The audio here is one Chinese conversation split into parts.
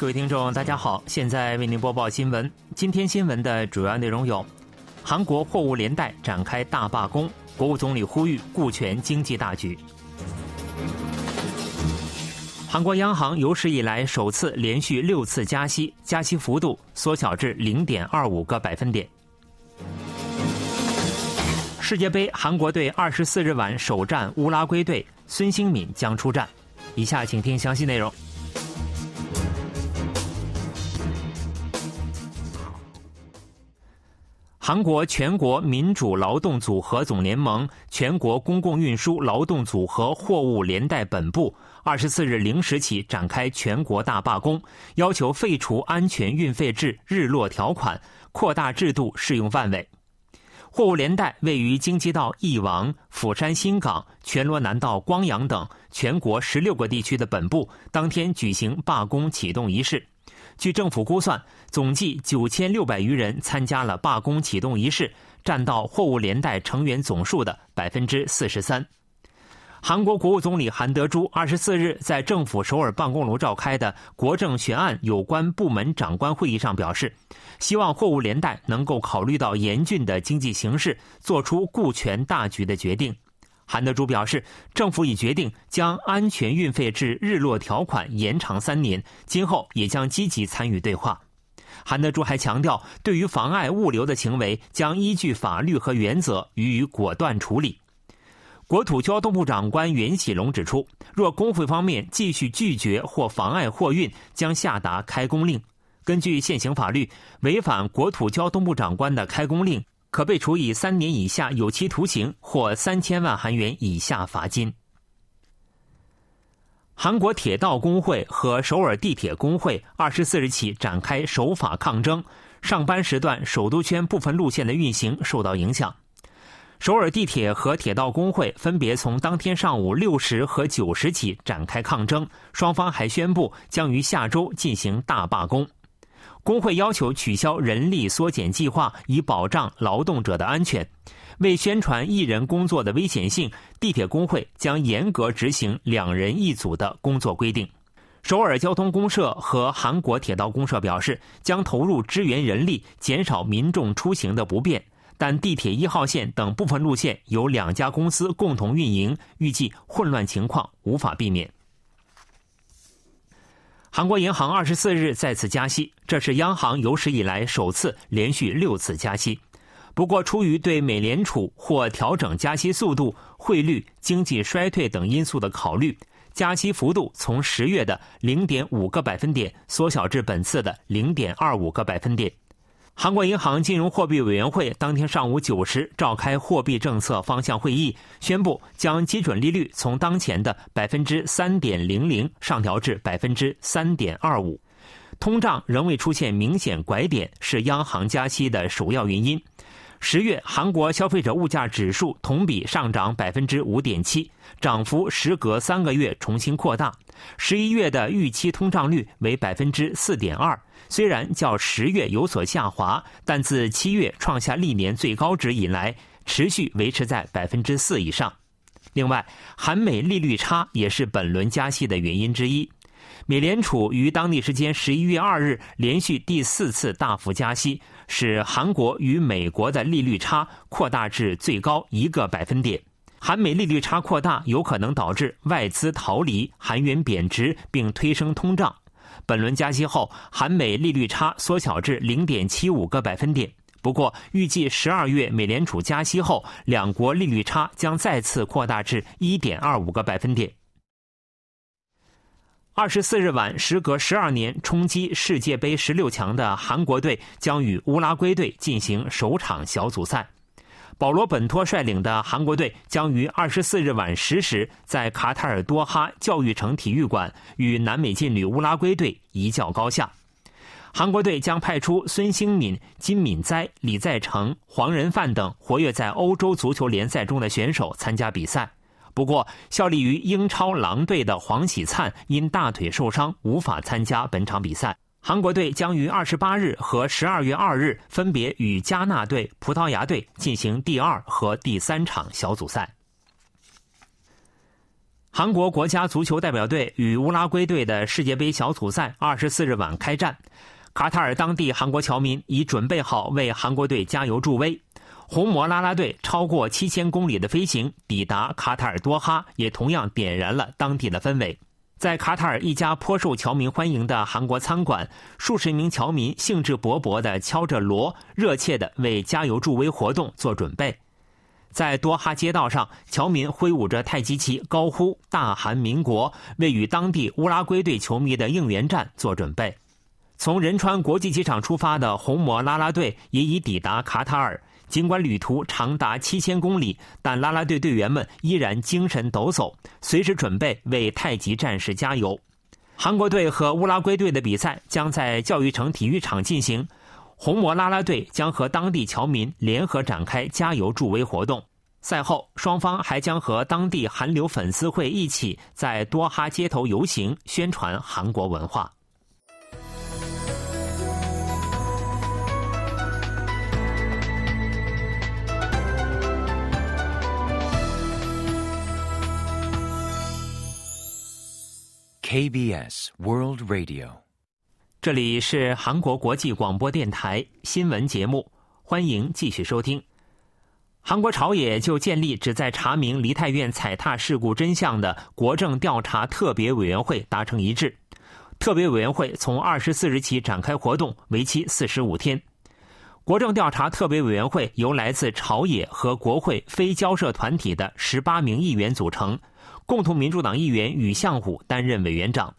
各位听众，大家好，现在为您播报新闻。今天新闻的主要内容有：韩国货物连带展开大罢工，国务总理呼吁顾全经济大局；韩国央行有史以来首次连续六次加息，加息幅度缩小至零点二五个百分点。世界杯，韩国队二十四日晚首战乌拉圭队，孙兴敏将出战。以下请听详细内容。韩国全国民主劳动组合总联盟全国公共运输劳动组合货物连带本部二十四日零时起展开全国大罢工，要求废除安全运费制日落条款，扩大制度适用范围。货物连带位于京畿道义王、釜山新港、全罗南道光阳等全国十六个地区的本部，当天举行罢工启动仪式。据政府估算，总计九千六百余人参加了罢工启动仪式，占到货物连带成员总数的百分之四十三。韩国国务总理韩德洙二十四日在政府首尔办公楼召开的国政悬案有关部门长官会议上表示，希望货物连带能够考虑到严峻的经济形势，做出顾全大局的决定。韩德洙表示，政府已决定将安全运费制日落条款延长三年，今后也将积极参与对话。韩德洙还强调，对于妨碍物流的行为，将依据法律和原则予以果断处理。国土交通部长官袁喜龙指出，若工会方面继续拒绝或妨碍货运，将下达开工令。根据现行法律，违反国土交通部长官的开工令，可被处以三年以下有期徒刑或三千万韩元以下罚金。韩国铁道工会和首尔地铁工会二十四日起展开守法抗争，上班时段首都圈部分路线的运行受到影响。首尔地铁和铁道工会分别从当天上午六时和九时起展开抗争，双方还宣布将于下周进行大罢工。工会要求取消人力缩减计划，以保障劳动者的安全。为宣传一人工作的危险性，地铁工会将严格执行两人一组的工作规定。首尔交通公社和韩国铁道公社表示，将投入支援人力，减少民众出行的不便。但地铁一号线等部分路线由两家公司共同运营，预计混乱情况无法避免。韩国银行二十四日再次加息，这是央行有史以来首次连续六次加息。不过，出于对美联储或调整加息速度、汇率、经济衰退等因素的考虑，加息幅度从十月的零点五个百分点缩小至本次的零点二五个百分点。韩国银行金融货币委员会当天上午九时召开货币政策方向会议，宣布将基准利率从当前的百分之三点零零上调至百分之三点二五。通胀仍未出现明显拐点，是央行加息的首要原因。十月韩国消费者物价指数同比上涨百分之五点七，涨幅时隔三个月重新扩大。十一月的预期通胀率为百分之四点二。虽然较十月有所下滑，但自七月创下历年最高值以来，持续维持在百分之四以上。另外，韩美利率差也是本轮加息的原因之一。美联储于当地时间十一月二日连续第四次大幅加息，使韩国与美国的利率差扩大至最高一个百分点。韩美利率差扩大有可能导致外资逃离、韩元贬值，并推升通胀。本轮加息后，韩美利率差缩小至零点七五个百分点。不过，预计十二月美联储加息后，两国利率差将再次扩大至一点二五个百分点。二十四日晚，时隔十二年冲击世界杯十六强的韩国队将与乌拉圭队进行首场小组赛。保罗·本托率领的韩国队将于二十四日晚十时在卡塔尔多哈教育城体育馆与南美劲旅乌拉圭队一较高下。韩国队将派出孙兴敏、金敏哉、李在成、黄仁范等活跃在欧洲足球联赛中的选手参加比赛。不过，效力于英超狼队的黄喜灿因大腿受伤无法参加本场比赛。韩国队将于二十八日和十二月二日分别与加纳队、葡萄牙队进行第二和第三场小组赛。韩国国家足球代表队与乌拉圭队的世界杯小组赛二十四日晚开战。卡塔尔当地韩国侨民已准备好为韩国队加油助威。红魔啦啦队超过七千公里的飞行抵达卡塔尔多哈，也同样点燃了当地的氛围。在卡塔尔一家颇受侨民欢迎的韩国餐馆，数十名侨民兴致勃勃地敲着锣，热切地为加油助威活动做准备。在多哈街道上，侨民挥舞着太极旗，高呼“大韩民国”，为与当地乌拉圭队球迷的应援战做准备。从仁川国际机场出发的红魔啦啦队也已抵达卡塔尔。尽管旅途长达七千公里，但啦啦队队员们依然精神抖擞，随时准备为太极战士加油。韩国队和乌拉圭队的比赛将在教育城体育场进行。红魔啦啦队将和当地侨民联合展开加油助威活动。赛后，双方还将和当地韩流粉丝会一起在多哈街头游行，宣传韩国文化。KBS World Radio。这里是韩国国际广播电台新闻节目，欢迎继续收听。韩国朝野就建立旨在查明梨泰院踩踏事故真相的国政调查特别委员会达成一致。特别委员会从二十四日起展开活动，为期四十五天。国政调查特别委员会由来自朝野和国会非交涉团体的十八名议员组成，共同民主党议员宇相虎担任委员长。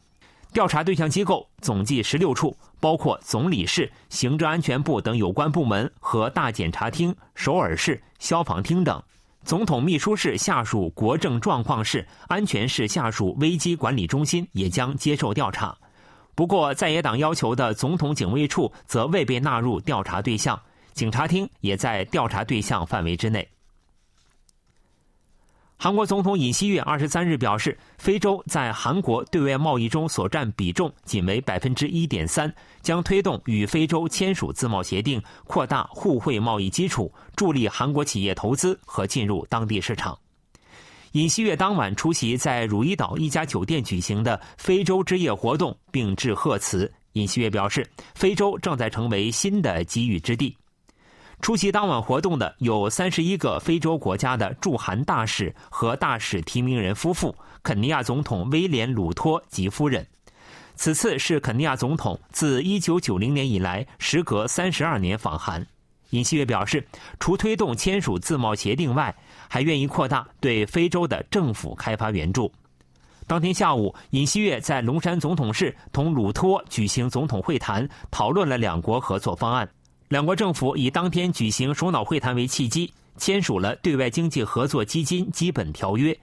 调查对象机构总计十六处，包括总理事、行政安全部等有关部门和大检察厅、首尔市、消防厅等。总统秘书室下属国政状况室、安全室下属危机管理中心也将接受调查。不过，在野党要求的总统警卫处则未被纳入调查对象，警察厅也在调查对象范围之内。韩国总统尹锡悦二十三日表示，非洲在韩国对外贸易中所占比重仅为百分之一点三，将推动与非洲签署自贸协定，扩大互惠贸易基础，助力韩国企业投资和进入当地市场。尹锡悦当晚出席在汝矣岛一家酒店举行的非洲之夜活动，并致贺词。尹锡悦表示，非洲正在成为新的机遇之地。出席当晚活动的有三十一个非洲国家的驻韩大使和大使提名人夫妇，肯尼亚总统威廉·鲁托及夫人。此次是肯尼亚总统自一九九零年以来时隔三十二年访韩。尹锡悦表示，除推动签署自贸协定外，还愿意扩大对非洲的政府开发援助。当天下午，尹锡悦在龙山总统室同鲁托举行总统会谈，讨论了两国合作方案。两国政府以当天举行首脑会谈为契机，签署了对外经济合作基金基本条约。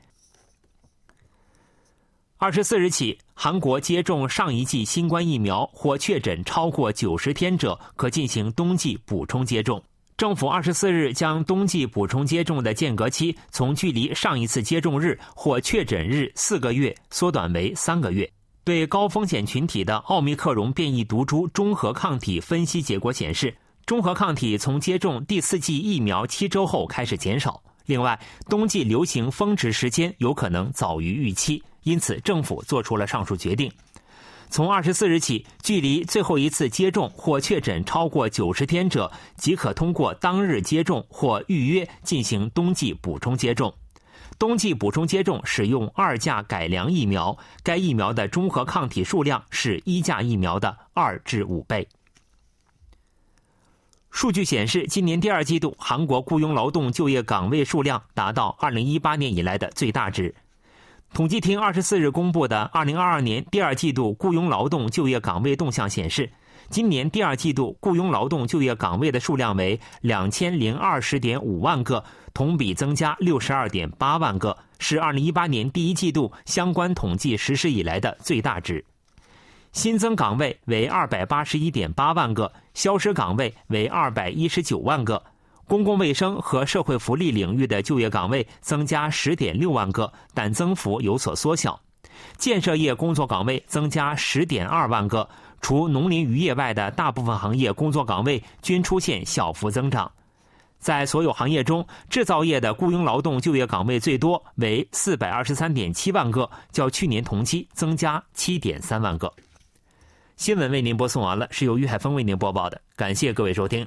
二十四日起，韩国接种上一剂新冠疫苗或确诊超过九十天者，可进行冬季补充接种。政府二十四日将冬季补充接种的间隔期从距离上一次接种日或确诊日四个月缩短为三个月。对高风险群体的奥密克戎变异毒株中和抗体分析结果显示。中和抗体从接种第四剂疫苗七周后开始减少。另外，冬季流行峰值时间有可能早于预期，因此政府做出了上述决定。从二十四日起，距离最后一次接种或确诊超过九十天者，即可通过当日接种或预约进行冬季补充接种。冬季补充接种使用二价改良疫苗，该疫苗的中和抗体数量是一价疫苗的二至五倍。数据显示，今年第二季度韩国雇佣劳动就业岗位数量达到2018年以来的最大值。统计厅二十四日公布的2022年第二季度雇佣劳动就业岗位动向显示，今年第二季度雇佣劳动就业岗位的数量为2020.5万个，同比增加62.8万个，是2018年第一季度相关统计实施以来的最大值。新增岗位为二百八十一点八万个，消失岗位为二百一十九万个。公共卫生和社会福利领域的就业岗位增加十点六万个，但增幅有所缩小。建设业工作岗位增加十点二万个，除农林渔业外的大部分行业工作岗位均出现小幅增长。在所有行业中，制造业的雇佣劳动就业岗位最多，为四百二十三点七万个，较去年同期增加七点三万个。新闻为您播送完了，是由于海峰为您播报的，感谢各位收听。